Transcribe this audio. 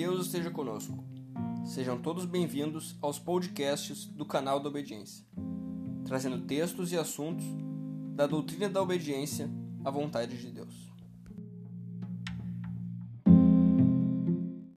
Deus esteja conosco. Sejam todos bem-vindos aos podcasts do canal da Obediência, trazendo textos e assuntos da doutrina da obediência à vontade de Deus.